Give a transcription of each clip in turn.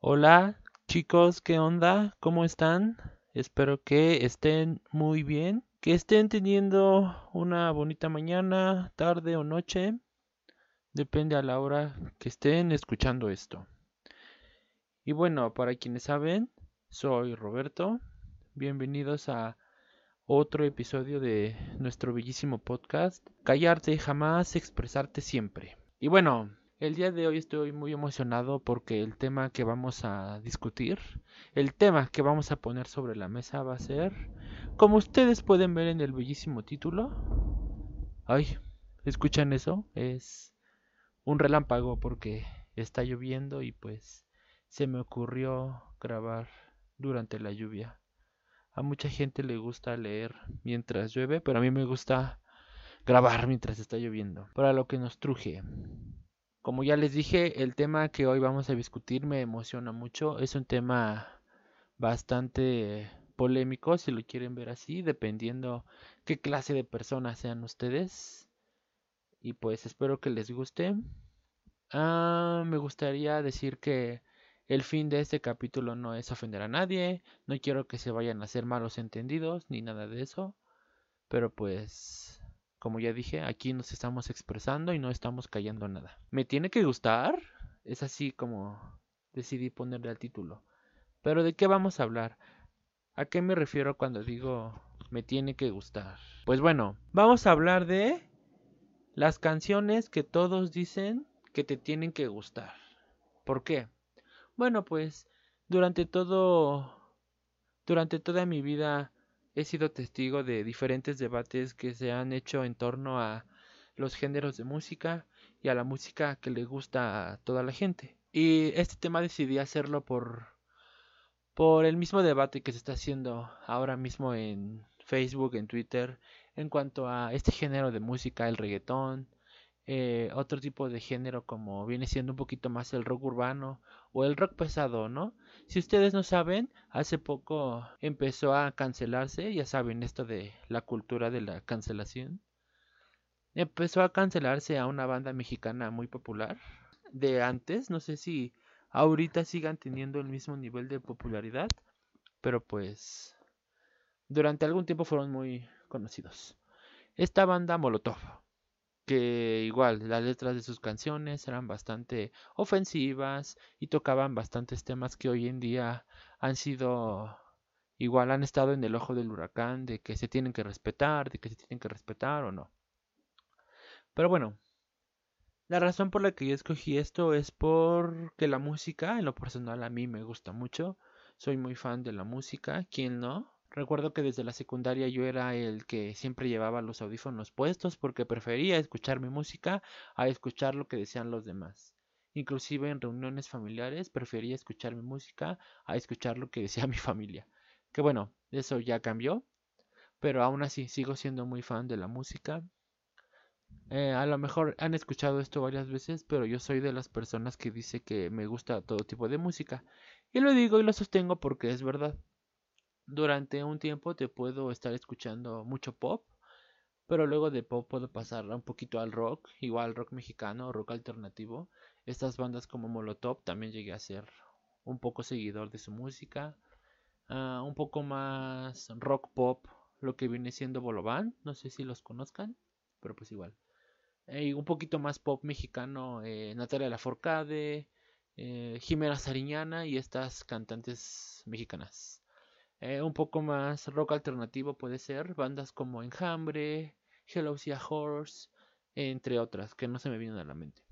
Hola chicos, ¿qué onda? ¿Cómo están? Espero que estén muy bien, que estén teniendo una bonita mañana, tarde o noche, depende a la hora que estén escuchando esto. Y bueno, para quienes saben, soy Roberto, bienvenidos a otro episodio de nuestro bellísimo podcast, Callarte jamás, expresarte siempre. Y bueno, el día de hoy estoy muy emocionado porque el tema que vamos a discutir, el tema que vamos a poner sobre la mesa va a ser, como ustedes pueden ver en el bellísimo título, ay, ¿escuchan eso? Es un relámpago porque está lloviendo y pues se me ocurrió grabar durante la lluvia. A mucha gente le gusta leer mientras llueve, pero a mí me gusta grabar mientras está lloviendo. Para lo que nos truje. Como ya les dije, el tema que hoy vamos a discutir me emociona mucho. Es un tema bastante polémico, si lo quieren ver así, dependiendo qué clase de personas sean ustedes. Y pues espero que les guste. Ah, me gustaría decir que el fin de este capítulo no es ofender a nadie, no quiero que se vayan a hacer malos entendidos ni nada de eso. Pero pues como ya dije, aquí nos estamos expresando y no estamos callando nada. ¿Me tiene que gustar? Es así como decidí ponerle al título. Pero ¿de qué vamos a hablar? ¿A qué me refiero cuando digo me tiene que gustar? Pues bueno, vamos a hablar de las canciones que todos dicen que te tienen que gustar. ¿Por qué? Bueno, pues durante todo durante toda mi vida he sido testigo de diferentes debates que se han hecho en torno a los géneros de música y a la música que le gusta a toda la gente. Y este tema decidí hacerlo por por el mismo debate que se está haciendo ahora mismo en Facebook, en Twitter, en cuanto a este género de música, el reggaetón, eh, otro tipo de género como viene siendo un poquito más el rock urbano o el rock pesado, ¿no? Si ustedes no saben, hace poco empezó a cancelarse, ya saben esto de la cultura de la cancelación. Empezó a cancelarse a una banda mexicana muy popular de antes, no sé si ahorita sigan teniendo el mismo nivel de popularidad, pero pues durante algún tiempo fueron muy conocidos. Esta banda Molotov que igual las letras de sus canciones eran bastante ofensivas y tocaban bastantes temas que hoy en día han sido igual han estado en el ojo del huracán de que se tienen que respetar, de que se tienen que respetar o no. Pero bueno, la razón por la que yo escogí esto es porque la música, en lo personal a mí me gusta mucho, soy muy fan de la música, ¿quién no? Recuerdo que desde la secundaria yo era el que siempre llevaba los audífonos puestos porque prefería escuchar mi música a escuchar lo que decían los demás. Inclusive en reuniones familiares prefería escuchar mi música a escuchar lo que decía mi familia. Que bueno, eso ya cambió, pero aún así sigo siendo muy fan de la música. Eh, a lo mejor han escuchado esto varias veces, pero yo soy de las personas que dice que me gusta todo tipo de música. Y lo digo y lo sostengo porque es verdad durante un tiempo te puedo estar escuchando mucho pop, pero luego de pop puedo pasar un poquito al rock, igual rock mexicano, rock alternativo. Estas bandas como Molotov también llegué a ser un poco seguidor de su música. Ah, un poco más rock pop, lo que viene siendo Bolovan, no sé si los conozcan, pero pues igual. Y un poquito más pop mexicano, eh, Natalia Laforcade, eh, Jimena Sariñana y estas cantantes mexicanas. Eh, un poco más rock alternativo puede ser bandas como Enjambre, Hello Sea Horse, entre otras que no se me vienen a la mente.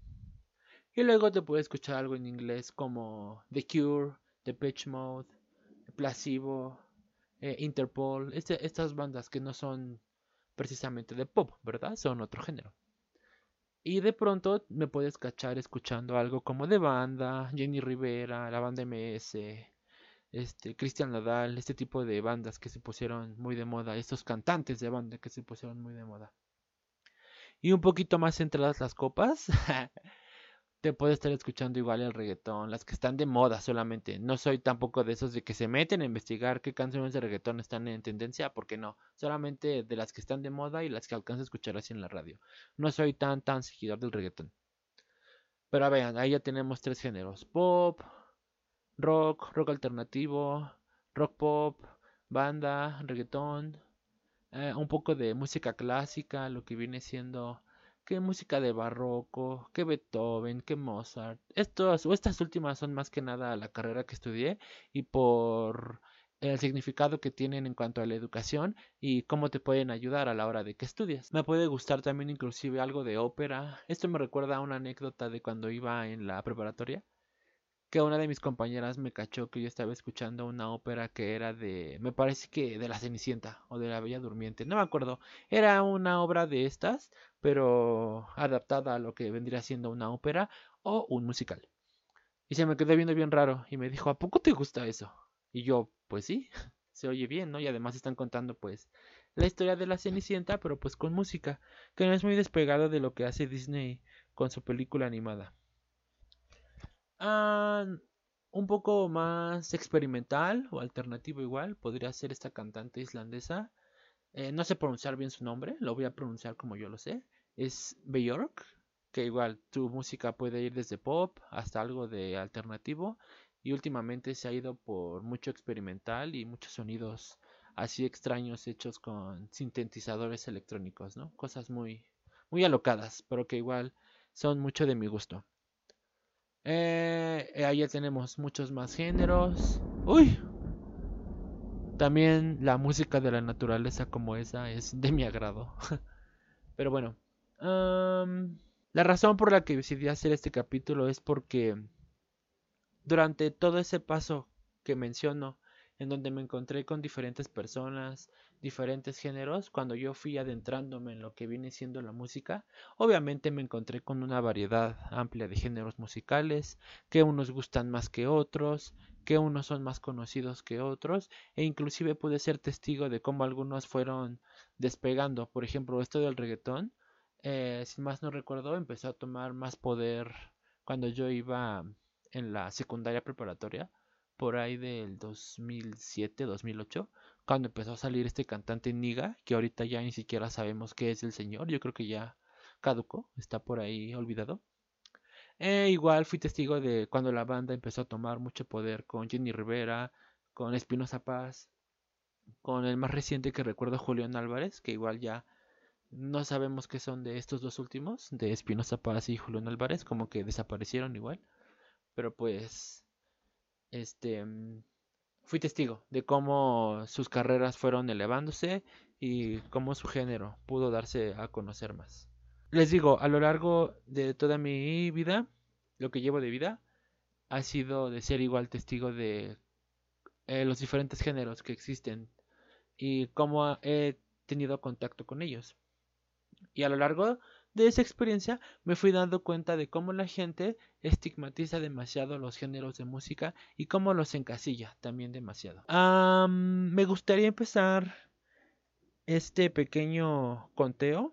Y luego te puede escuchar algo en inglés como The Cure, The Pitch Mode, Placebo, eh, Interpol, este, estas bandas que no son precisamente de pop, ¿verdad? Son otro género. Y de pronto me puedes cachar escuchando algo como de banda, Jenny Rivera, la banda MS, este, Cristian Nadal, este tipo de bandas que se pusieron muy de moda, estos cantantes de banda que se pusieron muy de moda. Y un poquito más centradas las copas, te puede estar escuchando igual el reggaetón, las que están de moda solamente. No soy tampoco de esos de que se meten a investigar qué canciones de reggaetón están en tendencia, porque no, solamente de las que están de moda y las que alcanzo a escuchar así en la radio. No soy tan tan seguidor del reggaetón. Pero vean, ahí ya tenemos tres géneros, pop, rock, rock alternativo, rock pop, banda, reggaetón, eh, un poco de música clásica, lo que viene siendo que música de barroco, que Beethoven, que Mozart. O estas últimas son más que nada la carrera que estudié y por el significado que tienen en cuanto a la educación y cómo te pueden ayudar a la hora de que estudias. Me puede gustar también inclusive algo de ópera. Esto me recuerda a una anécdota de cuando iba en la preparatoria que una de mis compañeras me cachó que yo estaba escuchando una ópera que era de, me parece que de la Cenicienta o de la Bella Durmiente, no me acuerdo, era una obra de estas, pero adaptada a lo que vendría siendo una ópera o un musical. Y se me quedó viendo bien raro y me dijo, ¿a poco te gusta eso? Y yo, pues sí, se oye bien, ¿no? Y además están contando pues la historia de la Cenicienta, pero pues con música, que no es muy despegado de lo que hace Disney con su película animada. Un poco más experimental o alternativo igual podría ser esta cantante islandesa. Eh, no sé pronunciar bien su nombre, lo voy a pronunciar como yo lo sé. Es Björk, que igual tu música puede ir desde pop hasta algo de alternativo y últimamente se ha ido por mucho experimental y muchos sonidos así extraños hechos con sintetizadores electrónicos, ¿no? Cosas muy muy alocadas, pero que igual son mucho de mi gusto. Eh, ahí ya tenemos muchos más géneros. Uy. También la música de la naturaleza como esa es de mi agrado. Pero bueno. la razón por la que decidí hacer este capítulo es porque durante todo ese paso que menciono, en donde me encontré con diferentes personas, diferentes géneros, cuando yo fui adentrándome en lo que viene siendo la música, obviamente me encontré con una variedad amplia de géneros musicales, que unos gustan más que otros, que unos son más conocidos que otros, e inclusive pude ser testigo de cómo algunos fueron despegando. Por ejemplo, esto del reggaetón, eh, sin más no recuerdo, empezó a tomar más poder cuando yo iba en la secundaria preparatoria, por ahí del 2007-2008 cuando empezó a salir este cantante Niga, que ahorita ya ni siquiera sabemos qué es el señor, yo creo que ya caducó, está por ahí olvidado. E igual fui testigo de cuando la banda empezó a tomar mucho poder con Jenny Rivera, con Espinoza Paz, con el más reciente que recuerdo Julián Álvarez, que igual ya no sabemos qué son de estos dos últimos, de Espinoza Paz y Julián Álvarez, como que desaparecieron igual. Pero pues, este, mm, fui testigo de cómo sus carreras fueron elevándose y cómo su género pudo darse a conocer más. Les digo, a lo largo de toda mi vida, lo que llevo de vida, ha sido de ser igual testigo de eh, los diferentes géneros que existen y cómo he tenido contacto con ellos. Y a lo largo de esa experiencia me fui dando cuenta de cómo la gente estigmatiza demasiado los géneros de música y cómo los encasilla también demasiado. me gustaría empezar este pequeño conteo.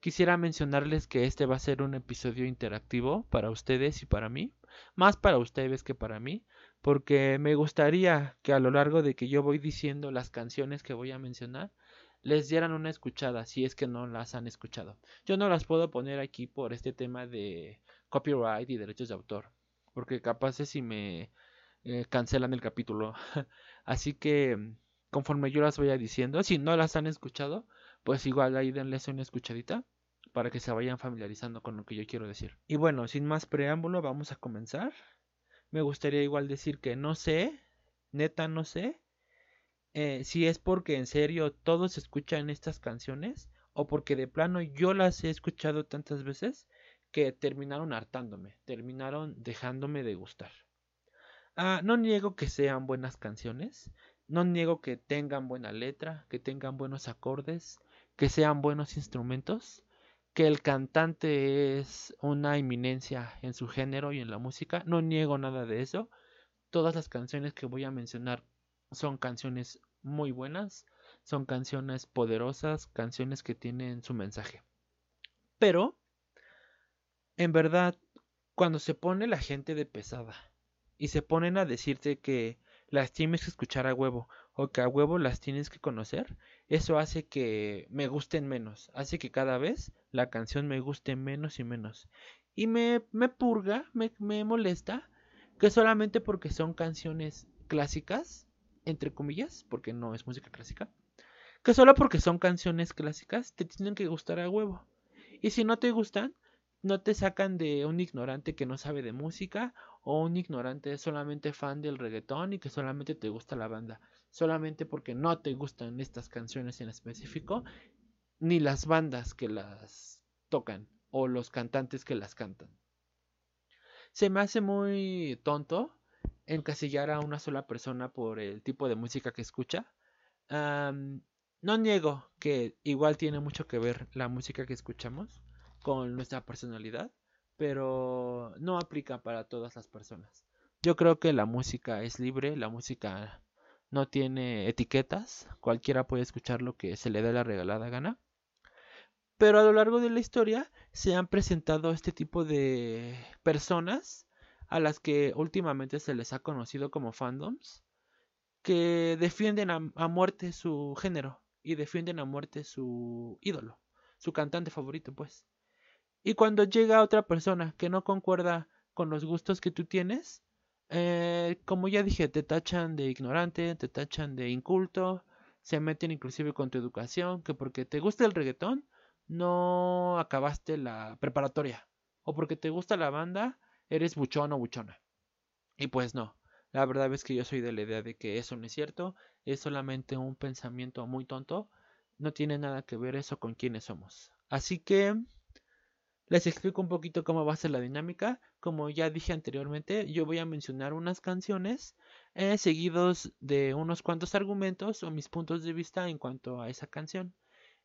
Quisiera mencionarles que este va a ser un episodio interactivo para ustedes y para mí, más para ustedes que para mí, porque me gustaría que a lo largo de que yo voy diciendo las canciones que voy a mencionar, les dieran una escuchada si es que no las han escuchado. Yo no las puedo poner aquí por este tema de copyright y derechos de autor, porque capaz es si me eh, cancelan el capítulo. Así que conforme yo las vaya diciendo, si no las han escuchado, pues igual ahí denles una escuchadita para que se vayan familiarizando con lo que yo quiero decir. Y bueno, sin más preámbulo, vamos a comenzar. Me gustaría igual decir que no sé, neta no sé, eh, si es porque en serio todos escuchan estas canciones o porque de plano yo las he escuchado tantas veces que terminaron hartándome, terminaron dejándome de gustar. Ah, no niego que sean buenas canciones, no niego que tengan buena letra, que tengan buenos acordes, que sean buenos instrumentos, que el cantante es una eminencia en su género y en la música, no niego nada de eso. Todas las canciones que voy a mencionar son canciones muy buenas, son canciones poderosas, canciones que tienen su mensaje. Pero, en verdad, cuando se pone la gente de pesada y se ponen a decirte que las tienes que escuchar a huevo o que a huevo las tienes que conocer, eso hace que me gusten menos, hace que cada vez la canción me guste menos y menos. Y me, me purga, me, me molesta que solamente porque son canciones clásicas, entre comillas, porque no es música clásica, que solo porque son canciones clásicas te tienen que gustar a huevo. Y si no te gustan, no te sacan de un ignorante que no sabe de música o un ignorante solamente fan del reggaetón y que solamente te gusta la banda. Solamente porque no te gustan estas canciones en específico, ni las bandas que las tocan o los cantantes que las cantan. Se me hace muy tonto encasillar a una sola persona por el tipo de música que escucha. no niego que igual tiene mucho que ver la música que escuchamos con nuestra personalidad, pero no aplica para todas las personas. Yo creo que la música es libre, la música no tiene etiquetas, cualquiera puede escuchar lo que se le dé la regalada gana. Pero a lo largo de la historia se han presentado este tipo de personas a las que últimamente se les ha conocido como fandoms, que defienden a, muerte su género y defienden a muerte su ídolo, su cantante favorito, pues. Y cuando llega otra persona que no concuerda con los gustos que tú tienes, eh, como ya dije, te tachan de ignorante, te tachan de inculto, se meten inclusive con tu educación, que porque te gusta el reggaetón, no acabaste la preparatoria, o porque te gusta la banda, eres buchón o buchona. Y pues no, la verdad es que yo soy de la idea de que eso no es cierto, es solamente un pensamiento muy tonto, no tiene nada que ver eso con quiénes somos. Así que les explico un poquito cómo va a ser la dinámica. Como ya dije anteriormente, yo voy a mencionar unas canciones eh, seguidos de unos cuantos argumentos o mis puntos de vista en cuanto a esa canción.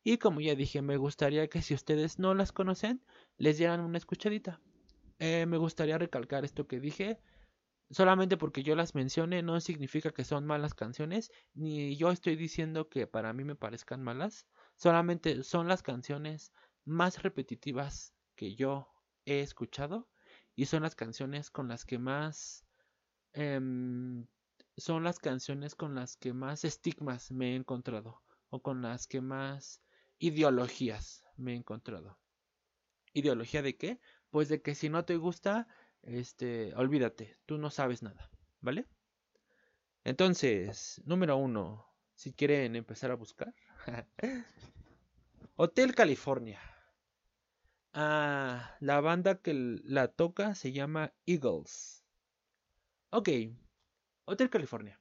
Y como ya dije, me gustaría que si ustedes no las conocen, les dieran una escuchadita. Eh, me gustaría recalcar esto que dije. Solamente porque yo las mencione no significa que son malas canciones, ni yo estoy diciendo que para mí me parezcan malas. Solamente son las canciones más repetitivas que yo he escuchado y son las canciones con las que más em, son las canciones con las que más estigmas me he encontrado o con las que más ideologías me he encontrado. ¿Ideología de qué? Pues de que si no te gusta, este, olvídate, tú no sabes nada, ¿vale? Entonces, número uno, si quieren empezar a buscar. Hotel California. Ah, la banda que la toca se llama Eagles. Ok, Hotel California.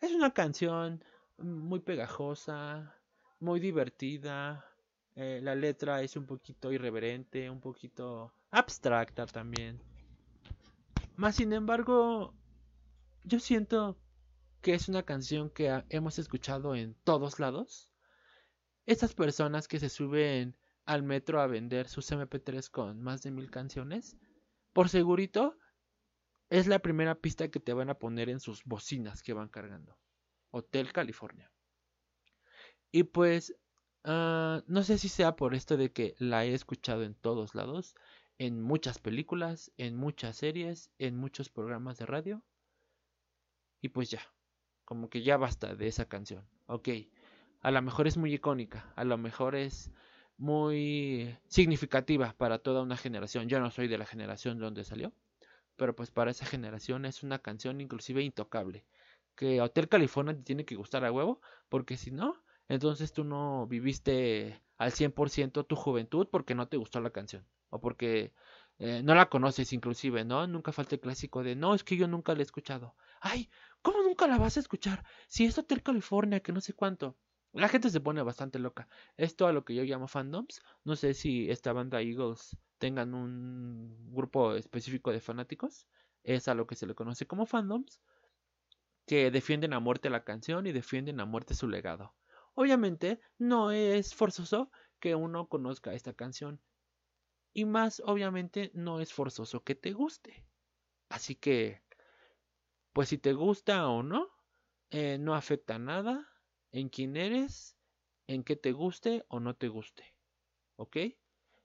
Es una canción muy pegajosa, muy divertida. Eh, la letra es un poquito irreverente, un poquito abstracta también. Más sin embargo, yo siento que es una canción que hemos escuchado en todos lados. Estas personas que se suben al metro a vender sus MP3 con más de mil canciones, por segurito es la primera pista que te van a poner en sus bocinas que van cargando. Hotel California. Y pues, ah, no sé si sea por esto de que la he escuchado en todos lados, en muchas películas, en muchas series, en muchos programas de radio. Y pues ya, como que ya basta de esa canción. Ok, a lo mejor es muy icónica, a lo mejor es muy significativa para toda una generación. Yo no soy de la generación donde salió, pero pues para esa generación es una canción inclusive intocable. Que Hotel California te tiene que gustar a huevo, porque si no, entonces tú no viviste al 100% tu juventud porque no te gustó la canción. O porque eh, no la conoces inclusive, ¿no? Nunca falta el clásico de, no, es que yo nunca la he escuchado. Ay, ¿cómo nunca la vas a escuchar? Si es Hotel California, que no sé cuánto. La gente se pone bastante loca. Esto a lo que yo llamo fandoms. No sé si esta banda Eagles tengan un grupo específico de fanáticos. Es a lo que se le conoce como fandoms. Que defienden a muerte la canción y defienden a muerte su legado. Obviamente no es forzoso que uno conozca esta canción. Y más obviamente no es forzoso que te guste. Así que, pues si te gusta o no, eh, no afecta nada en quién eres, en qué te guste o no te guste. ¿Ok?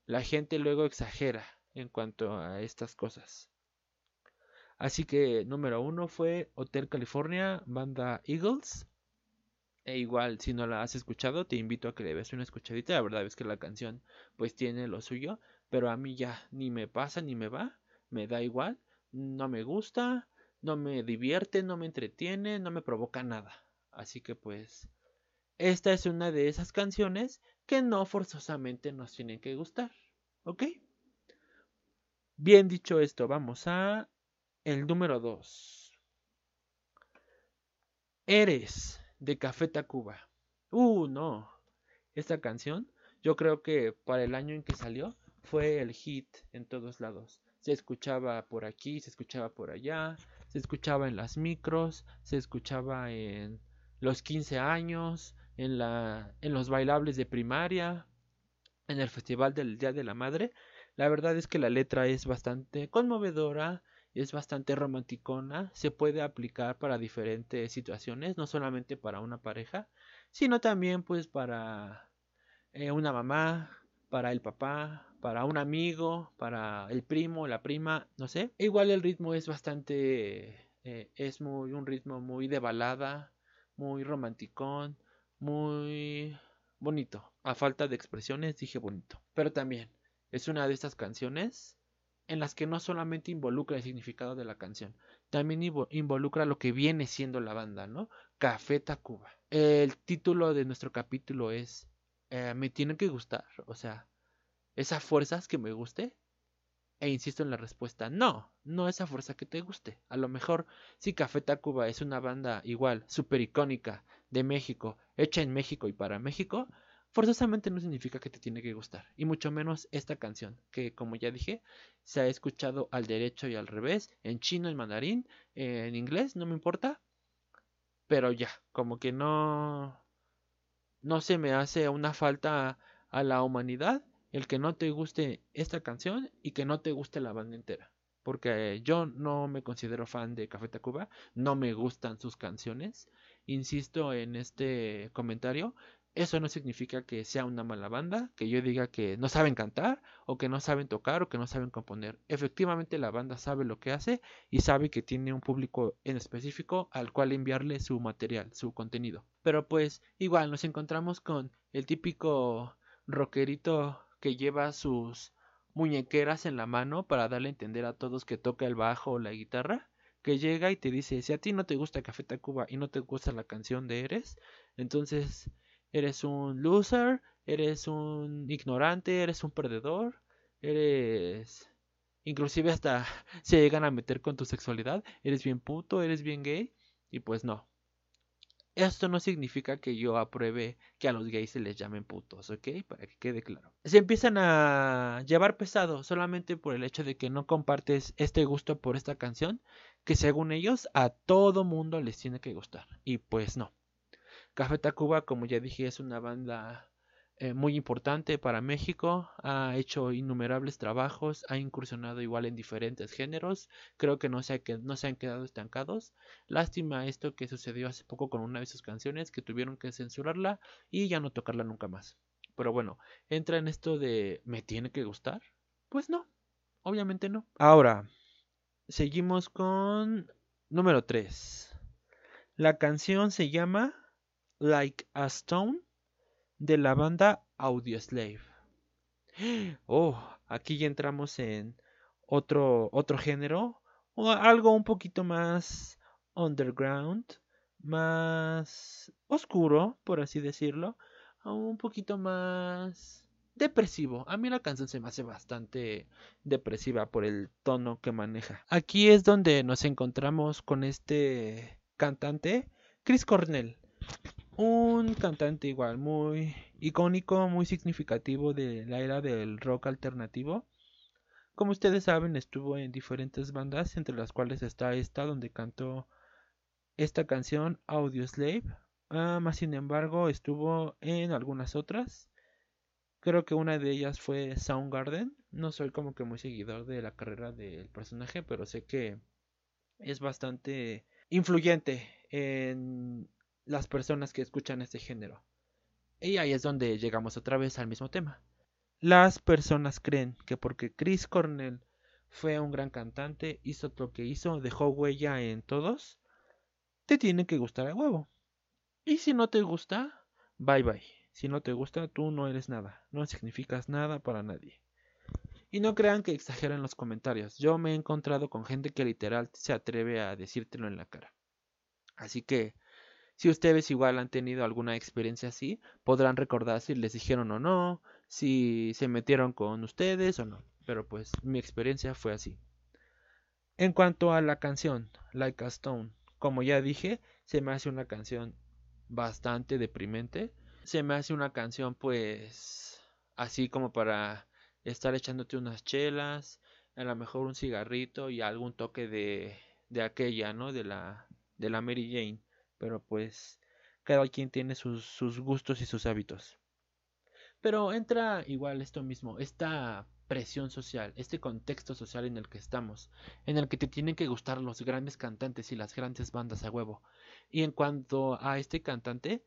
La gente luego exagera en cuanto a estas cosas. Así que número uno fue Hotel California, banda Eagles. E igual, si no la has escuchado, te invito a que le des una escuchadita. La verdad es que la canción pues tiene lo suyo, pero a mí ya ni me pasa ni me va, me da igual, no me gusta, no me divierte, no me entretiene, no me provoca nada. Así que pues esta es una de esas canciones que no forzosamente nos tienen que gustar. ¿Ok? Bien dicho esto, vamos a el número 2. Eres de Café Tacuba. Uh, no. Esta canción, yo creo que para el año en que salió, fue el hit en todos lados. Se escuchaba por aquí, se escuchaba por allá, se escuchaba en las micros, se escuchaba en los 15 años, en, la, en los bailables de primaria, en el Festival del Día de la Madre. La verdad es que la letra es bastante conmovedora, es bastante romanticona, se puede aplicar para diferentes situaciones, no solamente para una pareja, sino también pues para eh, una mamá, para el papá, para un amigo, para el primo, la prima, no sé. Igual el ritmo es bastante, eh, es muy un ritmo muy de balada, muy romanticón, muy bonito. A falta de expresiones dije bonito. Pero también es una de estas canciones en las que no solamente involucra el significado de la canción, también involucra lo que viene siendo la banda, ¿no? Café Tacuba. El título de nuestro capítulo es eh, Me tiene que gustar, o sea, esa fuerza es que me guste. E insisto en la respuesta, no, no esa fuerza que te guste. A lo mejor si Café Tacuba es una banda igual, súper icónica, de México, hecha en México y para México, forzosamente no significa que te tiene que gustar. Y mucho menos esta canción, que como ya dije, se ha escuchado al derecho y al revés, en chino, en mandarín, en inglés, no me importa. Pero ya, como que no... No se me hace una falta a la humanidad el que no te guste esta canción y que no te guste la banda entera. Porque yo no me considero fan de Café Tacuba, no me gustan sus canciones. Insisto en este comentario, eso no significa que sea una mala banda, que yo diga que no saben cantar, o que no saben tocar, o que no saben componer. Efectivamente la banda sabe lo que hace y sabe que tiene un público en específico al cual enviarle su material, su contenido. Pero pues igual nos encontramos con el típico rockerito que lleva sus muñequeras en la mano para darle a entender a todos que toca el bajo o la guitarra, que llega y te dice, si a ti no te gusta Café Tacuba y no te gusta la canción de Eres, entonces eres un loser, eres un ignorante, eres un perdedor, eres... Inclusive hasta se llegan a meter con tu sexualidad, eres bien puto, eres bien gay, y pues no, esto no significa que yo apruebe que a los gays se les llamen putos, ¿ok? Para que quede claro. Se empiezan a llevar pesado solamente por el hecho de que no compartes este gusto por esta canción, que según ellos a todo mundo les tiene que gustar. Y pues no. Café Tacuba, como ya dije, es una banda eh, muy importante para México, ha hecho innumerables trabajos, ha incursionado igual en diferentes géneros, creo que no se, no se han quedado estancados. Lástima esto que sucedió hace poco con una de sus canciones, que tuvieron que censurarla y ya no tocarla nunca más. Pero bueno, entra en esto de ¿me tiene que gustar? Pues no, obviamente no. Ahora, seguimos con número 3. La canción se llama Like a Stone de la banda Audioslave. Oh, aquí ya entramos en otro, otro género, o algo un poquito más underground, más oscuro, por así decirlo, un poquito más depresivo. A mí la canción se me hace bastante depresiva por el tono que maneja. Aquí es donde nos encontramos con este cantante, Chris Cornell un cantante igual muy icónico, muy significativo de la era del rock alternativo. Como ustedes saben, estuvo en diferentes bandas, entre las cuales está esta donde cantó esta canción Audioslave. Ah, más sin embargo, estuvo en algunas otras. Creo que una de ellas fue Soundgarden. No soy como que muy seguidor de la carrera del personaje, pero sé que es bastante influyente en las personas que escuchan este género. Y ahí es donde llegamos otra vez al mismo tema. Las personas creen que porque Chris Cornell fue un gran cantante, hizo lo que hizo, dejó huella en todos, te tiene que gustar a huevo. Y si no te gusta, bye bye. Si no te gusta, tú no eres nada, no significas nada para nadie. Y no crean que exageren los comentarios. Yo me he encontrado con gente que literal se atreve a decírtelo en la cara. Así que si ustedes igual han tenido alguna experiencia así, podrán recordar si les dijeron o no, si se metieron con ustedes o no. Pero pues mi experiencia fue así. En cuanto a la canción, Like a Stone, como ya dije, se me hace una canción bastante deprimente. Se me hace una canción pues así como para estar echándote unas chelas, a lo mejor un cigarrito y algún toque de, de aquella, ¿no? De la, de la Mary Jane. Pero pues cada quien tiene sus, gustos y sus hábitos. Pero entra igual esto mismo, esta presión social, este contexto social en el que estamos, en el que te tienen que gustar los grandes cantantes y las grandes bandas a huevo. Y en cuanto a este cantante,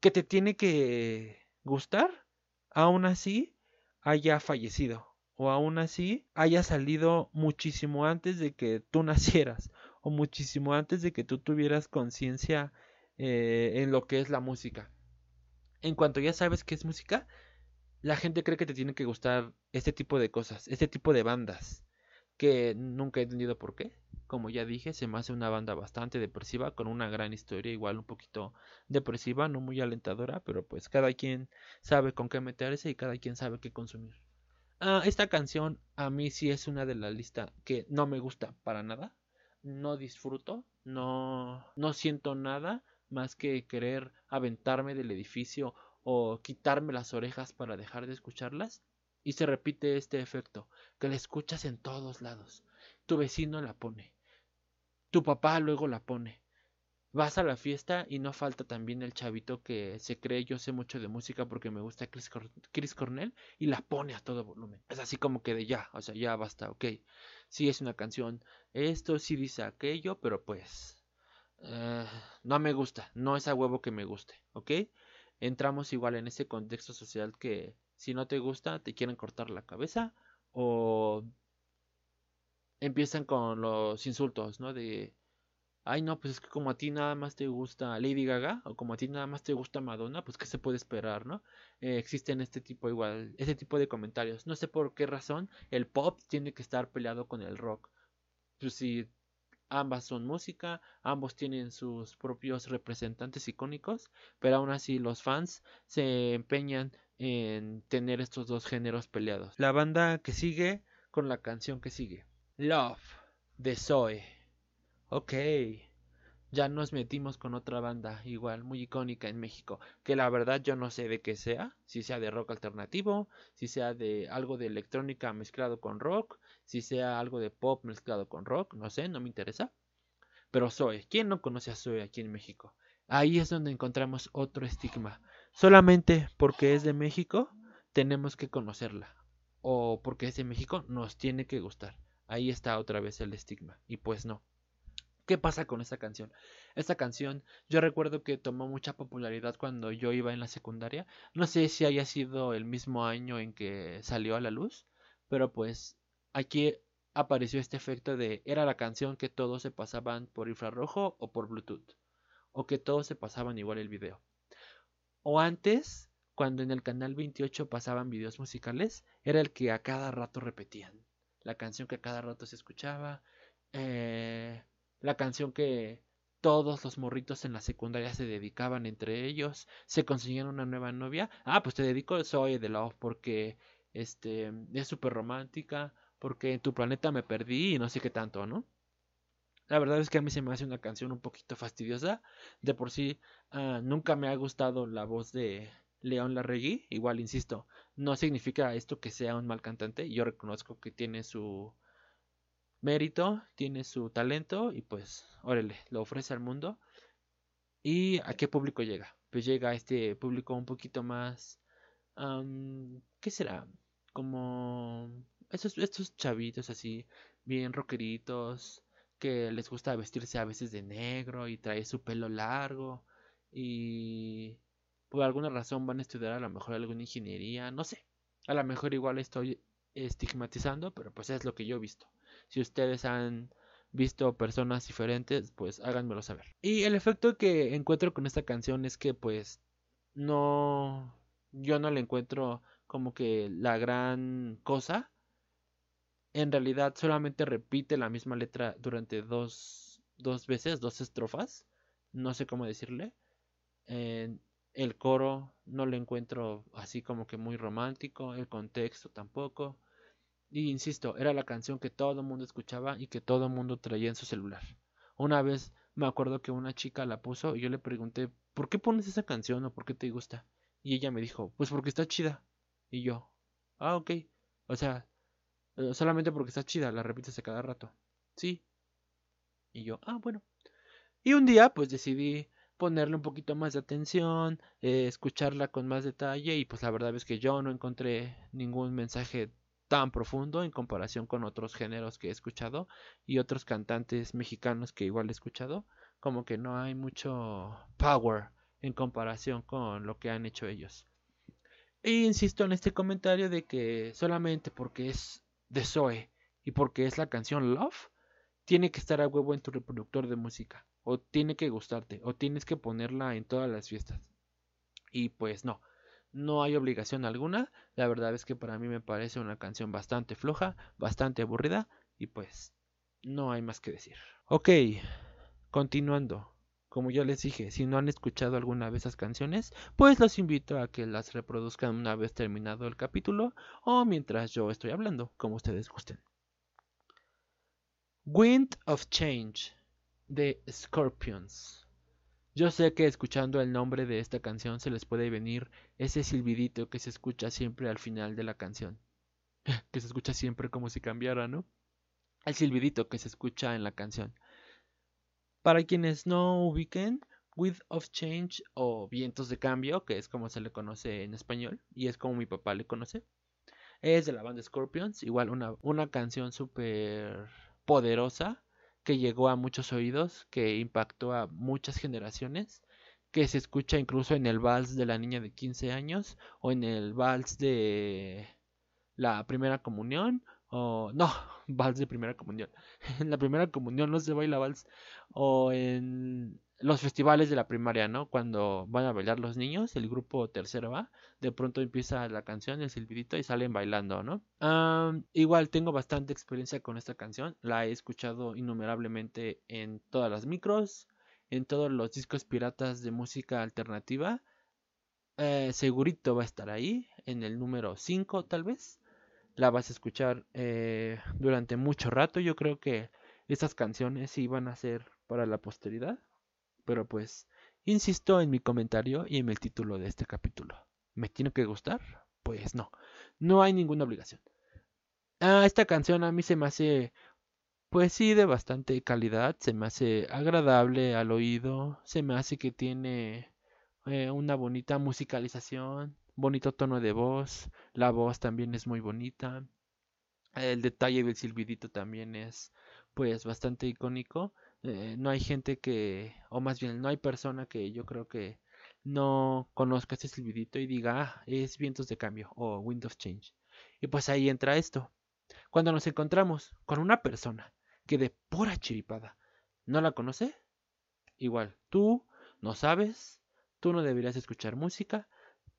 que te tiene que gustar, aún así haya fallecido o aún así haya salido muchísimo antes de que tú nacieras muchísimo antes de que tú tuvieras conciencia eh, en lo que es la música. En cuanto ya sabes qué es música, la gente cree que te tiene que gustar este tipo de cosas, este tipo de bandas, que nunca he entendido por qué. Como ya dije, se me hace una banda bastante depresiva, con una gran historia, igual un poquito depresiva, no muy alentadora, pero pues cada quien sabe con qué meterse y cada quien sabe qué consumir. Ah, esta canción a mí sí es una de la lista que no me gusta para nada, no disfruto, no, no siento nada más que querer aventarme del edificio o quitarme las orejas para dejar de escucharlas. Y se repite este efecto, que la escuchas en todos lados. Tu vecino la pone, tu papá luego la pone. Vas a la fiesta y no falta también el chavito que se cree yo sé mucho de música porque me gusta Chris, Chris Cornell y la pone a todo volumen. Es así como que de ya, o sea, ya basta, ok. Sí es una canción, esto sí dice aquello, pero pues eh, no me gusta, no es a huevo que me guste, ok entramos igual en ese contexto social que si no te gusta te quieren cortar la cabeza o empiezan con los insultos, ¿no? De, ay no, pues es que como a ti nada más te gusta Lady Gaga o como a ti nada más te gusta Madonna, pues qué se puede esperar, ¿no? Eh, existen este tipo igual, este tipo de comentarios. No sé por qué razón el pop tiene que estar peleado con el rock. Pues si Ambas son música, ambos tienen sus propios representantes icónicos, pero aún así los fans se empeñan en tener estos dos géneros peleados. La banda que sigue con la canción que sigue. Love de Zoe. Ok. Ya nos metimos con otra banda igual muy icónica en México, que la verdad yo no sé de qué sea, si sea de rock alternativo, si sea de algo de electrónica mezclado con rock, si sea algo de pop mezclado con rock, no sé, no me interesa. Pero Zoe, ¿quién no conoce a Zoe aquí en México? Ahí es donde encontramos otro estigma. Solamente porque es de México tenemos que conocerla. O porque es de México nos tiene que gustar. Ahí está otra vez el estigma. Y pues no. ¿Qué pasa con esta canción? Esta canción yo recuerdo que tomó mucha popularidad cuando yo iba en la secundaria. No sé si haya sido el mismo año en que salió a la luz, pero pues aquí apareció este efecto de era la canción que todos se pasaban por infrarrojo o por Bluetooth, o que todos se pasaban igual el video. O antes, cuando en el canal 28 pasaban videos musicales, era el que a cada rato repetían. La canción que a cada rato se escuchaba, eh, la canción que todos los morritos en la secundaria se dedicaban entre ellos, se conseguían una nueva novia. Ah, pues te dedico Soy de Love porque este es súper romántica porque en tu planeta me perdí y no sé qué tanto, ¿no? La verdad es que a mí se me hace una canción un poquito fastidiosa. De por sí, ah, nunca me ha gustado la voz de León Larregui. Igual, insisto, no significa esto que sea un mal cantante. Yo reconozco que tiene su mérito, tiene su talento y pues, órale, lo ofrece al mundo. ¿Y a qué público llega? Pues llega a este público un poquito más... ¿Qué será? Como estos, estos chavitos así, bien rockeritos, que les gusta vestirse a veces de negro y trae su pelo largo y por alguna razón van a estudiar a lo mejor alguna ingeniería, no sé. A lo mejor igual estoy estigmatizando, pero pues es lo que yo he visto. Si ustedes han visto personas diferentes, pues háganmelo saber. Y el efecto que encuentro con esta canción es que pues no yo no le encuentro como que la gran cosa en realidad solamente repite la misma letra durante dos, dos veces, dos estrofas. No sé cómo decirle. el coro no lo encuentro así como que muy romántico. El contexto tampoco. Y insisto, era la canción que todo el mundo escuchaba y que todo el mundo traía en su celular. Una vez me acuerdo que una chica la puso y yo le pregunté, ¿por qué pones esa canción o por qué te gusta? Y ella me dijo, pues porque está chida. Y yo, ah, ok. O sea, eh, solamente porque está chida, la repites a cada rato. Sí. Y yo, ah, bueno. Y un día, pues decidí ponerle un poquito más de atención, eh, escucharla con más detalle y pues la verdad es que yo no encontré ningún mensaje tan profundo en comparación con otros géneros que he escuchado y otros cantantes mexicanos que igual he escuchado, como que no hay mucho power en comparación con lo que han hecho ellos. E insisto en este comentario de que solamente porque es de Zoe y porque es la canción Love, tiene que estar a huevo en tu reproductor de música, o tiene que gustarte, o tienes que ponerla en todas las fiestas. Y pues no, no hay obligación alguna, la verdad es que para mí me parece una canción bastante floja, bastante aburrida, y pues no hay más que decir. Ok, continuando. Como ya les dije, si no han escuchado alguna vez esas canciones, pues los invito a que las reproduzcan una vez terminado el capítulo o mientras yo estoy hablando, como ustedes gusten. Wind of Change de Scorpions. Yo sé que escuchando el nombre de esta canción se les puede venir ese silbidito que se escucha siempre al final de la canción. que se escucha siempre como si cambiara, ¿no? El silbidito que se escucha en la canción. Para quienes no ubiquen, With of Change o Vientos de Cambio, que es como se le conoce en español y es como mi papá le conoce, es de la banda Scorpions, igual una, una canción súper poderosa que llegó a muchos oídos, que impactó a muchas generaciones, que se escucha incluso en el vals de la niña de 15 años o en el vals de la primera comunión o no, vals de primera comunión. En la primera comunión no se baila vals o en los festivales de la primaria, ¿no? Cuando van a bailar los niños, el grupo tercero va, de pronto empieza la canción, el silbidito y salen bailando, ¿no? igual tengo bastante experiencia con esta canción, la he escuchado innumerablemente en todas las micros, en todos los discos piratas de música alternativa. Eh, segurito va a estar ahí, en el número 5 tal vez la vas a escuchar eh, durante mucho rato. Yo creo que estas canciones iban a ser para la posteridad. Pero pues, insisto en mi comentario y en el título de este capítulo. ¿Me tiene que gustar? Pues no, no hay ninguna obligación. Ah, esta canción a mí se me hace, pues sí, de bastante calidad, se me hace agradable al oído, se me hace que tiene eh, una bonita musicalización, bonito tono de voz, la voz también es muy bonita, el detalle del silbidito también es pues bastante icónico. Eh, no hay gente que, o más bien no hay persona que yo creo que no conozca este silbidito y diga, ah, es vientos de cambio o Windows change. Y pues ahí entra esto. Cuando nos encontramos con una persona que de pura chiripada no la conoce, igual tú no sabes, tú no deberías escuchar música,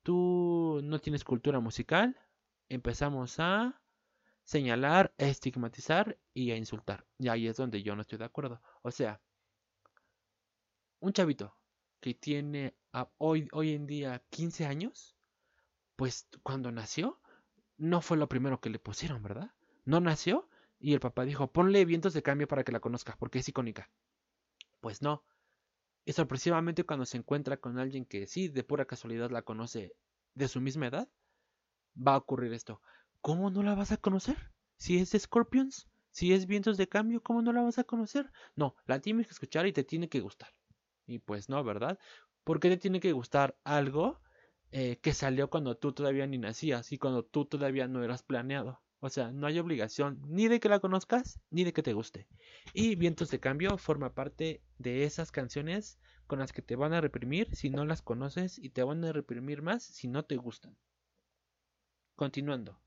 tú no tienes cultura musical, empezamos a señalar, a estigmatizar y a insultar. Y ahí es donde yo no estoy de acuerdo. O sea, un chavito que tiene hoy, hoy en día 15 años, pues cuando nació, no fue lo primero que le pusieron, ¿verdad? No nació y el papá dijo, ponle vientos de cambio para que la conozcas, porque es icónica. Pues no, y sorpresivamente cuando se encuentra con alguien que sí, de pura casualidad la conoce de su misma edad, va a ocurrir esto. ¿Cómo no la vas a conocer? Si es de Scorpions, si es Vientos de Cambio, ¿cómo no la vas a conocer? No, la tienes que escuchar y te tiene que gustar. Y pues no, ¿verdad? ¿Por qué te tiene que gustar algo eh, que salió cuando tú todavía ni nacías y cuando tú todavía no eras planeado? O sea, no hay obligación ni de que la conozcas ni de que te guste. Y Vientos de Cambio forma parte de esas canciones con las que te van a reprimir si no las conoces y te van a reprimir más si no te gustan. Continuando.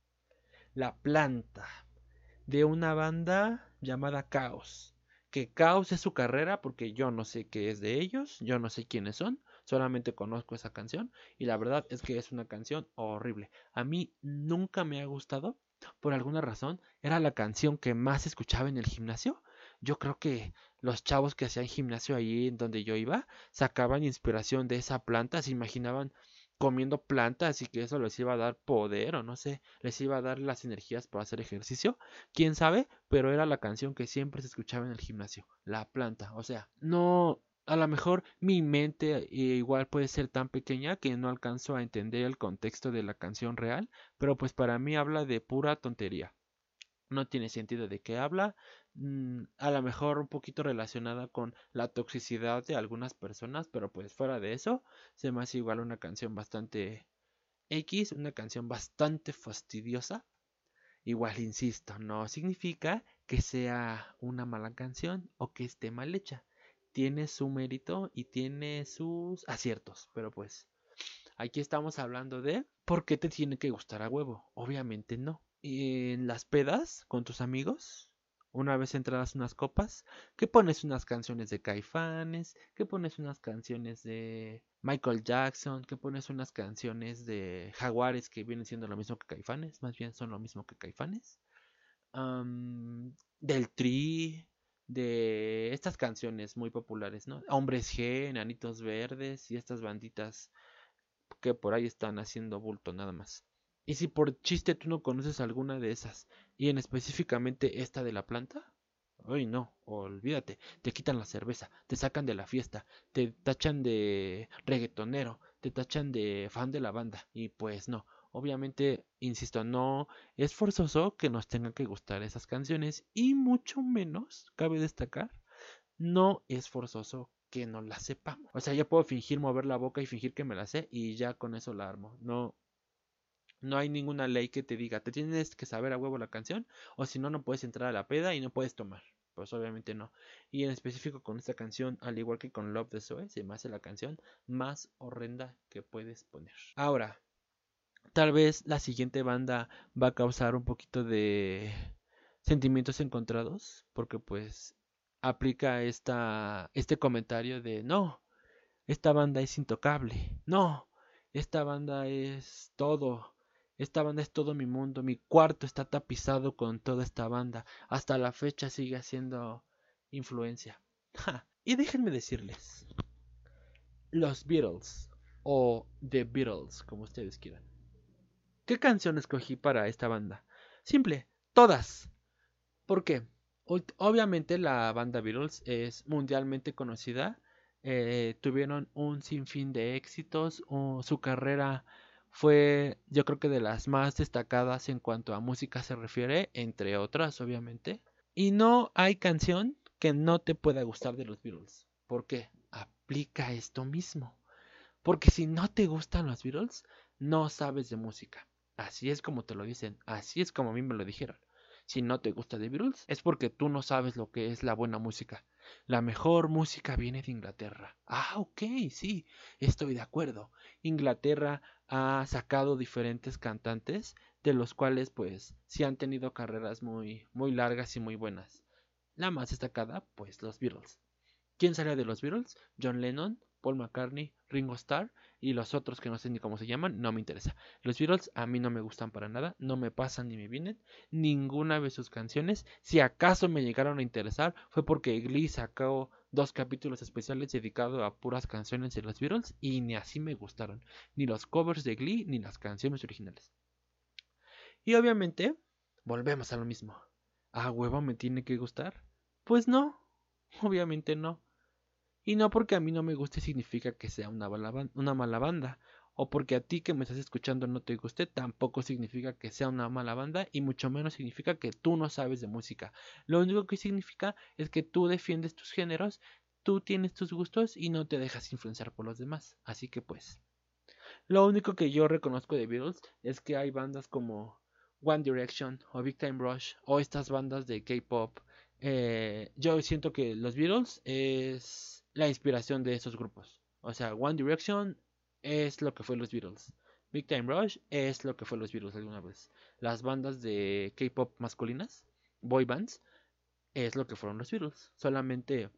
La planta de una banda llamada Caos. Que Caos es su carrera porque yo no sé qué es de ellos, yo no sé quiénes son, solamente conozco esa canción y la verdad es que es una canción horrible. A mí nunca me ha gustado por alguna razón, era la canción que más escuchaba en el gimnasio. Yo creo que los chavos que hacían gimnasio ahí en donde yo iba sacaban inspiración de esa planta, se imaginaban comiendo plantas y que eso les iba a dar poder o no sé, les iba a dar las energías para hacer ejercicio, quién sabe, pero era la canción que siempre se escuchaba en el gimnasio, la planta, o sea, no, a lo mejor mi mente eh, igual puede ser tan pequeña que no alcanzo a entender el contexto de la canción real, pero pues para mí habla de pura tontería. No tiene sentido de qué habla, mm, a lo mejor un poquito relacionada con la toxicidad de algunas personas, pero pues fuera de eso, se me hace igual una canción bastante X, una canción bastante fastidiosa. Igual, insisto, no significa que sea una mala canción o que esté mal hecha tiene su mérito y tiene sus aciertos, pero pues aquí estamos hablando de por qué te tiene que gustar a huevo. Obviamente no. Y en las pedas con tus amigos, una vez entradas unas copas, que pones unas canciones de Caifanes, que pones unas canciones de Michael Jackson, que pones unas canciones de Jaguares que vienen siendo lo mismo que Caifanes, más bien son lo mismo que Caifanes. del Tri, de estas canciones muy populares, ¿no? Hombres G, Enanitos Verdes y estas banditas que por ahí están haciendo bulto nada más. Y si por chiste tú no conoces alguna de esas, y en específicamente esta de la planta, Ay, no, olvídate, te quitan la cerveza, te sacan de la fiesta, te tachan de reggaetonero, te tachan de fan de la banda, y pues no, Obviamente, insisto, no es forzoso que nos tengan que gustar esas canciones y mucho menos, cabe destacar, no es forzoso que no la sepamos. O sea, ya puedo fingir mover la boca y fingir que me la sé y ya con eso la armo. No, no hay ninguna ley que te diga, te tienes que saber a huevo la canción o si no, no puedes entrar a la peda y no puedes tomar. Pues obviamente no. Y en específico con esta canción, al igual que con Love the Zoe, se me hace la canción más horrenda que puedes poner. Ahora, tal vez la siguiente banda va a causar un poquito de sentimientos encontrados, porque pues aplica esta, este comentario de no, esta banda es intocable, no, esta banda es todo, esta banda es todo mi mundo, mi cuarto está tapizado con toda esta banda, hasta la fecha sigue haciendo influencia. Y déjenme decirles, los Beatles, o The Beatles, como ustedes quieran, ¿Qué canción escogí para esta banda? Simple, todas. ¿Por qué? Obviamente la banda Beatles es mundialmente conocida. Eh, tuvieron un sinfín de éxitos. su carrera fue yo creo que de las más destacadas en cuanto a música se refiere, entre otras obviamente. Y no hay canción que no te pueda gustar de los Beatles. ¿Por qué? Aplica esto mismo. Porque si no te gustan los Beatles, no sabes de música. Así es como te lo dicen, así es como a mí me lo dijeron. Si no te gusta The Beatles, es porque tú no sabes lo que es la buena música. La mejor música viene de Inglaterra. Ah, ok, sí, estoy de acuerdo. Inglaterra ha sacado diferentes cantantes, de los cuales pues sí han tenido carreras muy, muy largas y muy buenas. La más destacada, pues los Beatles. ¿Quién salió de los Beatles? John Lennon, Paul McCartney, Ringo Starr y los otros que no sé ni cómo se llaman, no me interesa. Los Beatles a mí no me gustan para nada, no me pasan ni me vienen ninguna de sus canciones. Si acaso me llegaron a interesar fue porque Glee sacó dos capítulos especiales dedicados a puras canciones de los Beatles y ni así me gustaron, ni los covers de Glee ni las canciones originales. Y obviamente, volvemos a lo mismo. ¿A huevo me tiene que gustar? Pues no, obviamente no. Y no porque a mí no me guste significa que sea una mala, banda. O porque a ti que me estás escuchando no te guste, tampoco significa que sea una mala banda y mucho menos significa que tú no sabes de música. Lo único que significa es que tú defiendes tus géneros, tú tienes tus gustos y no te dejas influenciar por los demás. Así que pues, lo único que yo reconozco de Beatles es que hay bandas como One Direction o Big Time Rush o estas bandas de K-pop. Eh, yo siento que los Beatles es la inspiración de esos grupos. O sea, One Direction es lo que fue los Beatles. Big Time Rush es lo que fue los Beatles alguna vez. Las bandas de K-pop masculinas, boy bands, es lo que fueron los Beatles. Solamente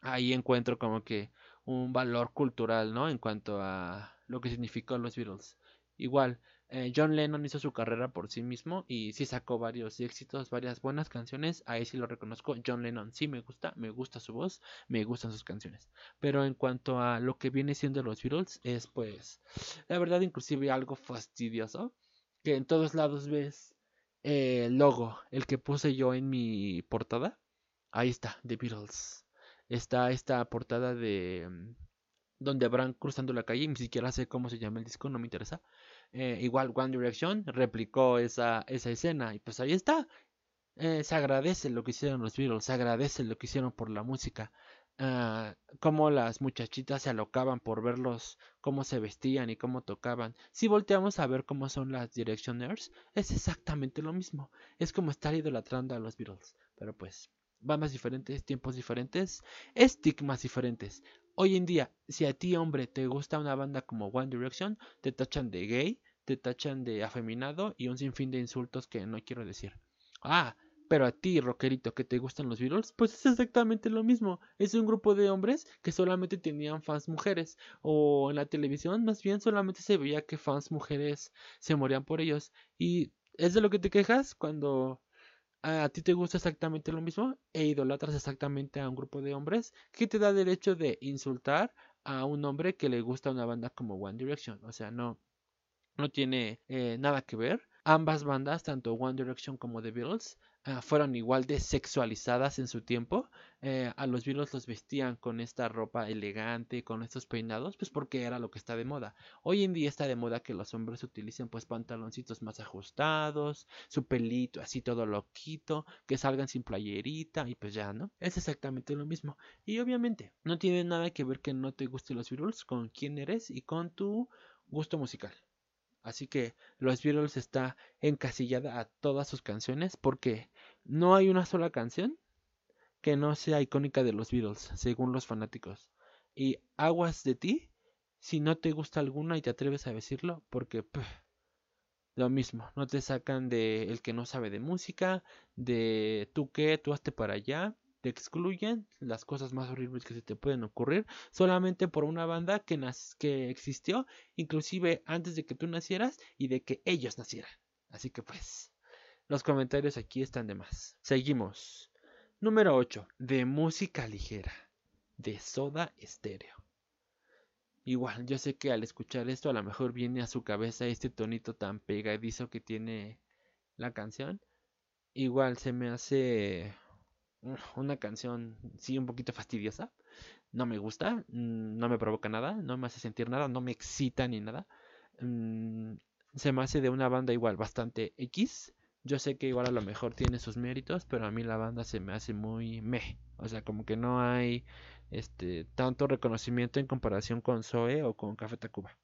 ahí encuentro como que un valor cultural, ¿no? En cuanto a lo que significó los Beatles. Igual, Eh, John Lennon hizo su carrera por sí mismo y sí sacó varios éxitos, varias buenas canciones. Ahí sí lo reconozco. John Lennon sí me gusta, me gusta su voz, me gustan sus canciones. Pero en cuanto a lo que viene siendo los Beatles, es pues, la verdad, inclusive algo fastidioso. Que en todos lados ves el logo, el que puse yo en mi portada. Ahí está, The Beatles. Está esta portada de mm, donde habrán cruzando la calle, ni siquiera sé cómo se llama el disco, no me interesa. Eh, igual One Direction replicó esa, esa escena y pues ahí está. Eh, se agradece lo que hicieron los Beatles, se agradece lo que hicieron por la música. Uh, cómo las muchachitas se alocaban por verlos, cómo se vestían y cómo tocaban. Si volteamos a ver cómo son las Directioners, es exactamente lo mismo. Es como estar idolatrando a los Beatles. Pero pues, bandas diferentes, tiempos diferentes, estigmas diferentes. Hoy en día, si a ti, hombre, te gusta una banda como One Direction, te tachan de gay, te tachan de afeminado y un sinfín de insultos que no quiero decir. Ah, pero a ti, rockerito, que te gustan los Beatles, pues es exactamente lo mismo. Es un grupo de hombres que solamente tenían fans mujeres. O en la televisión, más bien, solamente se veía que fans mujeres se morían por ellos. Y es de lo que te quejas cuando a ti te gusta exactamente lo mismo e idolatras exactamente a un grupo de hombres que te da derecho de insultar a un hombre que le gusta una banda como One Direction. O sea, no, no tiene eh, nada que ver. Ambas bandas, tanto One Direction como The Beatles, Ah, fueron igual de sexualizadas en su tiempo. Eh, a los Beatles los vestían con esta ropa elegante, con estos peinados, pues porque era lo que está de moda. Hoy en día está de moda que los hombres utilicen pues pantaloncitos más ajustados, su pelito así todo loquito, que salgan sin playerita y pues ya, ¿no? Es exactamente lo mismo. Y obviamente no tiene nada que ver que no te gusten los Beatles con quién eres y con tu gusto musical. Así que los Beatles está encasillada a todas sus canciones porque no hay una sola canción que no sea icónica de los Beatles, según los fanáticos. Y aguas de ti si no te gusta alguna y te atreves a decirlo, porque lo mismo, no te sacan de el que no sabe de música, de tú qué, tú hazte para allá, te excluyen las cosas más horribles que se te pueden ocurrir solamente por una banda que, que existió inclusive antes de que tú nacieras y de que ellos nacieran. Así que pues, los comentarios aquí están de más. Seguimos. Número 8. De música ligera. De Soda Estéreo. Igual, yo sé que al escuchar esto a lo mejor viene a su cabeza este tonito tan pegadizo que tiene la canción. Igual se me hace una canción sí un poquito fastidiosa. No me gusta, mm, no me provoca nada, no me hace sentir nada, no me excita ni nada. Mm, se me hace de una banda igual bastante X. Yo sé que igual a lo mejor tiene sus méritos, pero a mí la banda se me hace muy meh. O sea, como que no hay este tanto reconocimiento en comparación con Zoe o con Café Tacuba.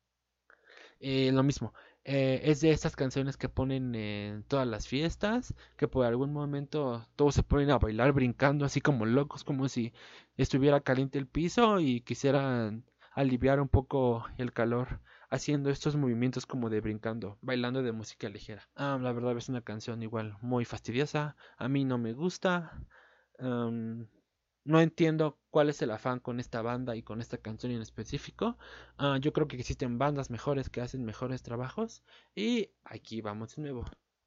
Eh, lo mismo, eh, es de estas canciones que ponen en todas las fiestas, que por algún momento todos se ponen a bailar brincando así como locos, como si estuviera caliente el piso y quisieran aliviar un poco el calor haciendo estos movimientos como de brincando, bailando de música ligera. Ah, la verdad es una canción igual muy fastidiosa, a mí no me gusta. No entiendo cuál es el afán con esta banda y con esta canción en específico. Ah, yo creo que existen bandas mejores que hacen mejores trabajos. Y aquí vamos de nuevo.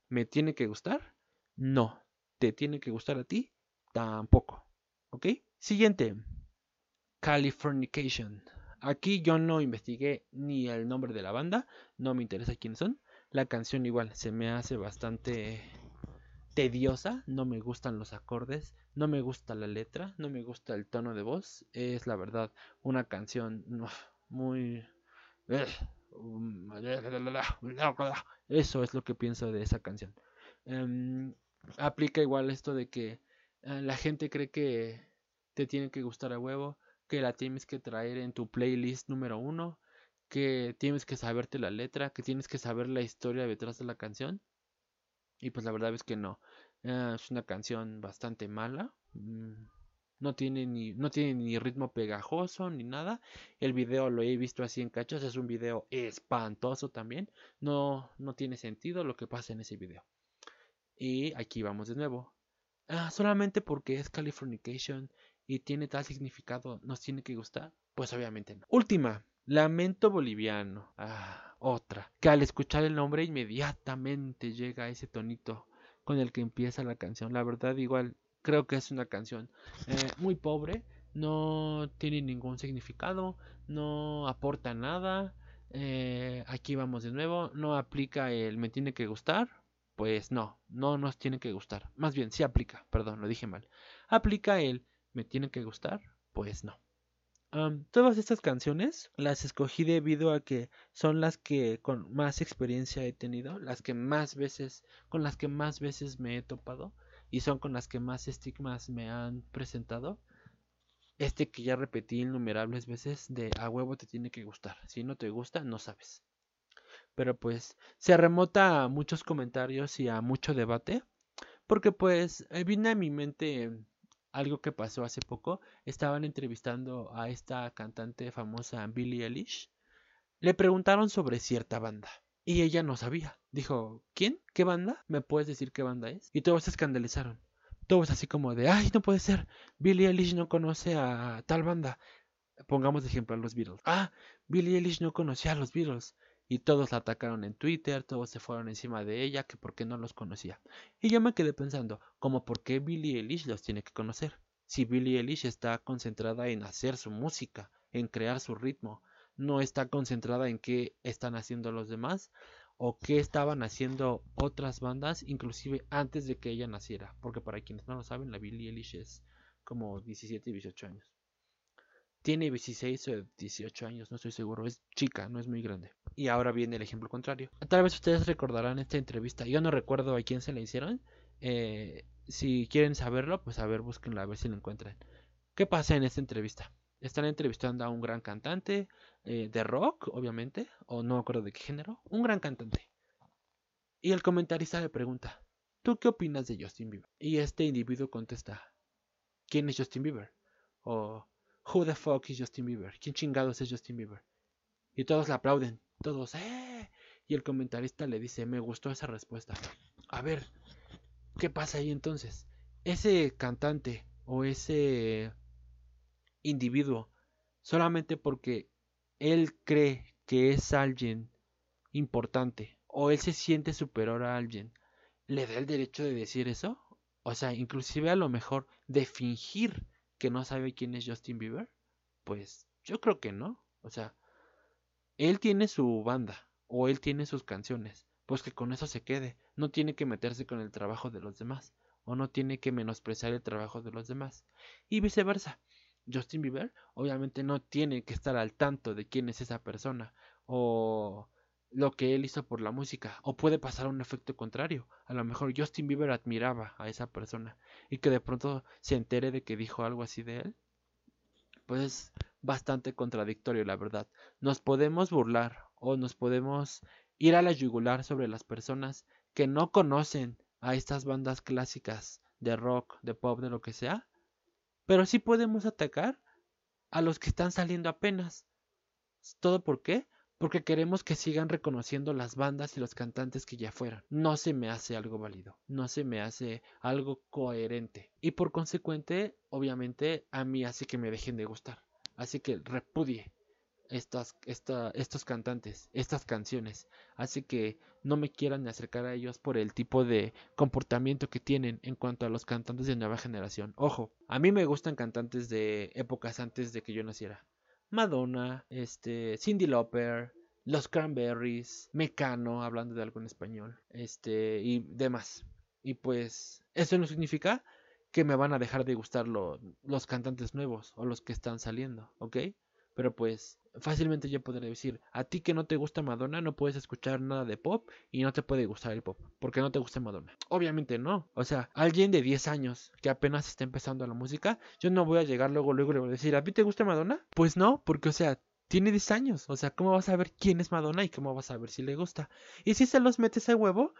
¿Me tiene que gustar? No. ¿Te tiene que gustar a ti? Tampoco. ¿Ok? Siguiente. Californication. Aquí yo no investigué ni el nombre de la banda. No me interesa quiénes son. La canción igual se me hace bastante tediosa, no me gustan los acordes, no me gusta la letra, no me gusta el tono de voz. Es la verdad una canción muy... Eso es lo que pienso de esa canción. Em, aplica igual esto de que eh, la gente cree que te tiene que gustar a huevo, que la tienes que traer en tu playlist número uno, que tienes que saberte la letra, que tienes que saber la historia detrás de la canción. Y pues la verdad es que no. Ah, es una canción bastante mala. Mm, no tiene ni, no tiene ni ritmo pegajoso ni nada. El video lo he visto así en cachos. Es un video espantoso también. No, no tiene sentido lo que pasa en ese video. Y aquí vamos de nuevo. Ah, solamente porque es Californication y tiene tal significado, ¿nos tiene que gustar? Pues obviamente no. Última, Lamento Boliviano. Ah, otra. Que al escuchar el nombre inmediatamente llega ese tonito con el que empieza la canción. La verdad, igual creo que es una canción eh, muy pobre, no tiene ningún significado, no aporta nada. Eh, aquí vamos de nuevo, no aplica el me tiene que gustar, pues no, no nos tiene que gustar. Más bien, sí aplica, perdón, lo dije mal. Aplica el me tiene que gustar, pues no. todas estas canciones las escogí debido a que son las que con más experiencia he tenido, las que más veces, con las que más veces me he topado y son con las que más estigmas me han presentado. Este que ya repetí innumerables veces de a huevo te tiene que gustar. Si no te gusta, no sabes. Pero pues se remota a muchos comentarios y a mucho debate. Porque pues eh, viene a mi mente algo que pasó hace poco. Estaban entrevistando a esta cantante famosa Billie Eilish. Le preguntaron sobre cierta banda. Y ella no sabía. Dijo, ¿quién? ¿Qué banda? ¿Me puedes decir qué banda es? Y todos se escandalizaron. Todos así como de, ay, no puede ser. Billie Eilish no conoce a tal banda. Pongamos de ejemplo a los Beatles. Ah, Billie Eilish no conocía a los Beatles. Y todos la atacaron en Twitter, todos se fueron encima de ella, que por qué no los conocía. Y yo me quedé pensando, como por qué Billie Eilish los tiene que conocer. Si Billie Eilish está concentrada en hacer su música, en crear su ritmo, no está concentrada en qué están haciendo los demás o qué estaban haciendo otras bandas, inclusive antes de que ella naciera. Porque para quienes no lo saben, la Billie Eilish es como 17 y 18 años. Tiene 16 o 18 años, no estoy seguro. Es chica, no es muy grande. Y ahora viene el ejemplo contrario. Tal vez ustedes recordarán esta entrevista. Yo no recuerdo a quién se la hicieron. Eh, si quieren saberlo, pues a ver, búsquenla a ver si la encuentran. ¿Qué pasa en esta entrevista? Están entrevistando a un gran cantante eh, de rock, obviamente, o no me acuerdo de qué género, un gran cantante. Y el comentarista le pregunta, ¿tú qué opinas de Justin Bieber? Y este individuo contesta, ¿quién es Justin Bieber? O, ¿Who the fuck is Justin Bieber? ¿Quién chingados es Justin Bieber? Y todos le aplauden, todos, ¡eh! Y el comentarista le dice, me gustó esa respuesta. A ver, ¿qué pasa ahí entonces? Ese cantante o ese individuo solamente porque él cree que es alguien importante o él se siente superior a alguien, ¿le da el derecho de decir eso? O sea, inclusive a lo mejor de fingir que no sabe quién es Justin Bieber. Pues yo creo que no. O sea, él tiene su banda o él tiene sus canciones. Pues que con eso se quede. No tiene que meterse con el trabajo de los demás. O no tiene que menospreciar el trabajo de los demás. Y viceversa. Justin Bieber obviamente no tiene que estar al tanto de quién es esa persona o lo que él hizo por la música o puede pasar un efecto contrario a lo mejor Justin Bieber admiraba a esa persona y que de pronto se entere de que dijo algo así de él pues es bastante contradictorio la verdad nos podemos burlar o nos podemos ir a la yugular sobre las personas que no conocen a estas bandas clásicas de rock, de pop, de lo que sea, pero sí podemos atacar a los que están saliendo apenas. ¿Todo por qué? Porque queremos que sigan reconociendo las bandas y los cantantes que ya fueron. No se me hace algo válido, no se me hace algo coherente. Y por consecuente, obviamente, a mí hace que me dejen de gustar. Así que repudie estas, estos cantantes, estas canciones. Así que no me quieran acercar a ellos por el tipo de comportamiento que tienen en cuanto a los cantantes de nueva generación. Ojo, a mí me gustan cantantes de épocas antes de que yo naciera. Madonna, este, Cindy Lauper, Los Cranberries, Mecano, hablando de algo en español, este, y demás. Y pues, eso no significa que me van a dejar de gustar los cantantes nuevos o los que están saliendo, ¿ok? Pero pues fácilmente yo podría decir, a ti que no te gusta Madonna no puedes escuchar nada de pop y no te puede gustar el pop, porque no te gusta Madonna. Obviamente no. O sea, alguien de 10 años que apenas está empezando la música, yo no voy a llegar luego luego le voy a decir, ¿a ti te gusta Madonna? Pues no, porque o sea, tiene 10 años. O sea, ¿cómo vas a ver quién es Madonna y cómo vas a ver si le gusta? Y si se los metes a huevo,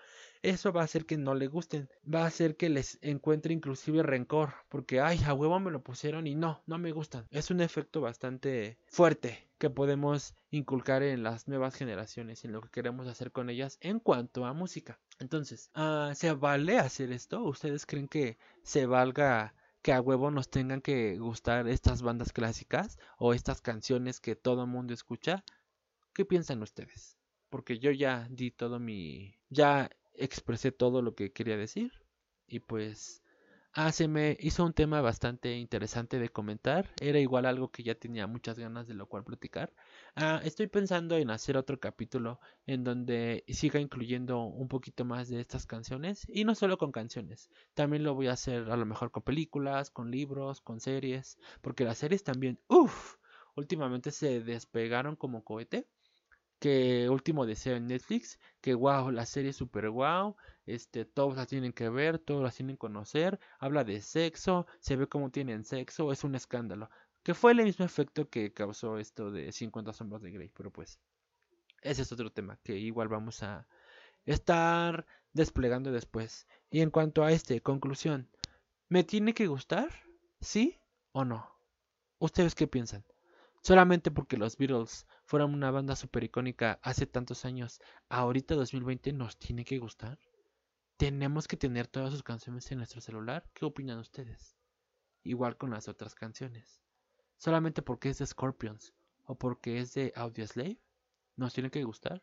eso va a hacer que no le gusten, va a hacer que les encuentre inclusive rencor, porque ay, a huevo me lo pusieron y no, no me gustan. Es un efecto bastante fuerte que podemos inculcar en las nuevas generaciones, en lo que queremos hacer con ellas en cuanto a música. Entonces, ah, ¿se vale hacer esto? ¿Ustedes creen que se valga que a huevo nos tengan que gustar estas bandas clásicas o estas canciones que todo el mundo escucha? ¿Qué piensan ustedes? porque yo ya di todo mi... ya expresé todo lo que quería decir y pues Ah, se me hizo un tema bastante interesante de comentar. Era igual algo que ya tenía muchas ganas de lo cual platicar. Ah, estoy pensando en hacer otro capítulo en donde siga incluyendo un poquito más de estas canciones. Y no solo con canciones. También lo voy a hacer a lo mejor con películas, con libros, con series. Porque las series también, uff, últimamente se despegaron como cohete que Último Deseo en Netflix, que wow, la serie es super wow, este, todos la tienen que ver, todos la tienen que conocer, habla de sexo, se ve cómo tienen sexo, es un escándalo, que fue el mismo efecto que causó esto de 50 sombras de Grey, pero pues ese es otro tema que igual vamos a estar desplegando después. Y en cuanto a este, conclusión, ¿me tiene que gustar? ¿Sí o no? ¿Ustedes qué piensan? Solamente porque los Beatles fueron una banda super icónica hace tantos años, ahorita 2020 nos tiene que gustar. Tenemos que tener todas sus canciones en nuestro celular. ¿Qué opinan ustedes? Igual con las otras canciones. Solamente porque es de Scorpions o porque es de Audioslave, nos tiene que gustar.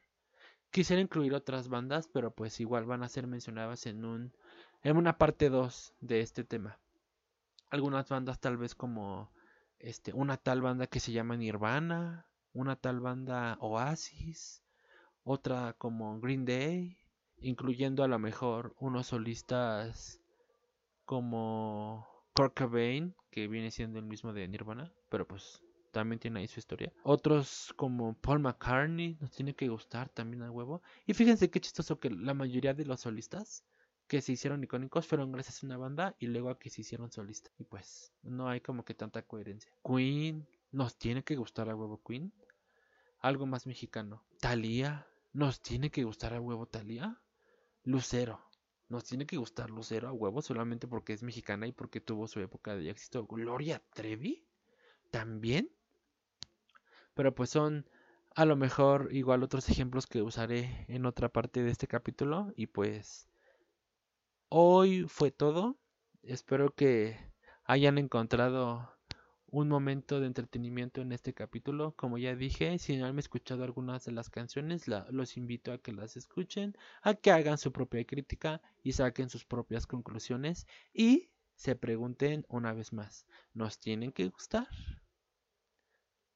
Quisiera incluir otras bandas, pero pues igual van a ser mencionadas en un en una parte 2 de este tema. Algunas bandas tal vez como este, una tal banda que se llama Nirvana, una tal banda Oasis, otra como Green Day, incluyendo a lo mejor unos solistas como Kurt Cobain, que viene siendo el mismo de Nirvana, pero pues también tiene ahí su historia. Otros como Paul McCartney, nos tiene que gustar también a huevo. Y fíjense qué chistoso que la mayoría de los solistas que se hicieron icónicos fueron gracias a una banda y luego a que se hicieron solistas. Y pues no hay como que tanta coherencia. Queen, nos tiene que gustar a huevo Queen. Algo más mexicano. Thalía, nos tiene que gustar a huevo Thalía. Lucero, nos tiene que gustar Lucero a huevo solamente porque es mexicana y porque tuvo su época de éxito. Gloria Trevi, también. Pero pues son a lo mejor igual otros ejemplos que usaré en otra parte de este capítulo y pues Hoy fue todo. Espero que hayan encontrado un momento de entretenimiento en este capítulo. Como ya dije, si no han escuchado algunas de las canciones, los invito a que las escuchen, a que hagan su propia crítica y saquen sus propias conclusiones y se pregunten una vez más, ¿nos tienen que gustar?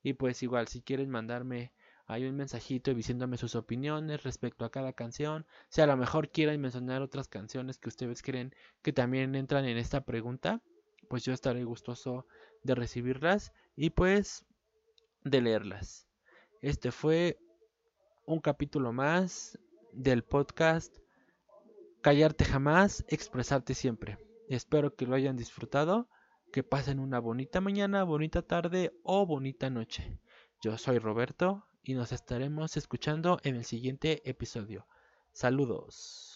Y pues igual, si quieren mandarme hay un mensajito diciéndome sus opiniones respecto a cada canción. Si a lo mejor quieren mencionar otras canciones que ustedes creen que también entran en esta pregunta, pues yo estaré gustoso de recibirlas y pues de leerlas. Este fue un capítulo más del podcast Callarte jamás, expresarte siempre. Espero que lo hayan disfrutado, que pasen una bonita mañana, bonita tarde o bonita noche. Yo soy Roberto y nos estaremos escuchando en el siguiente episodio. Saludos.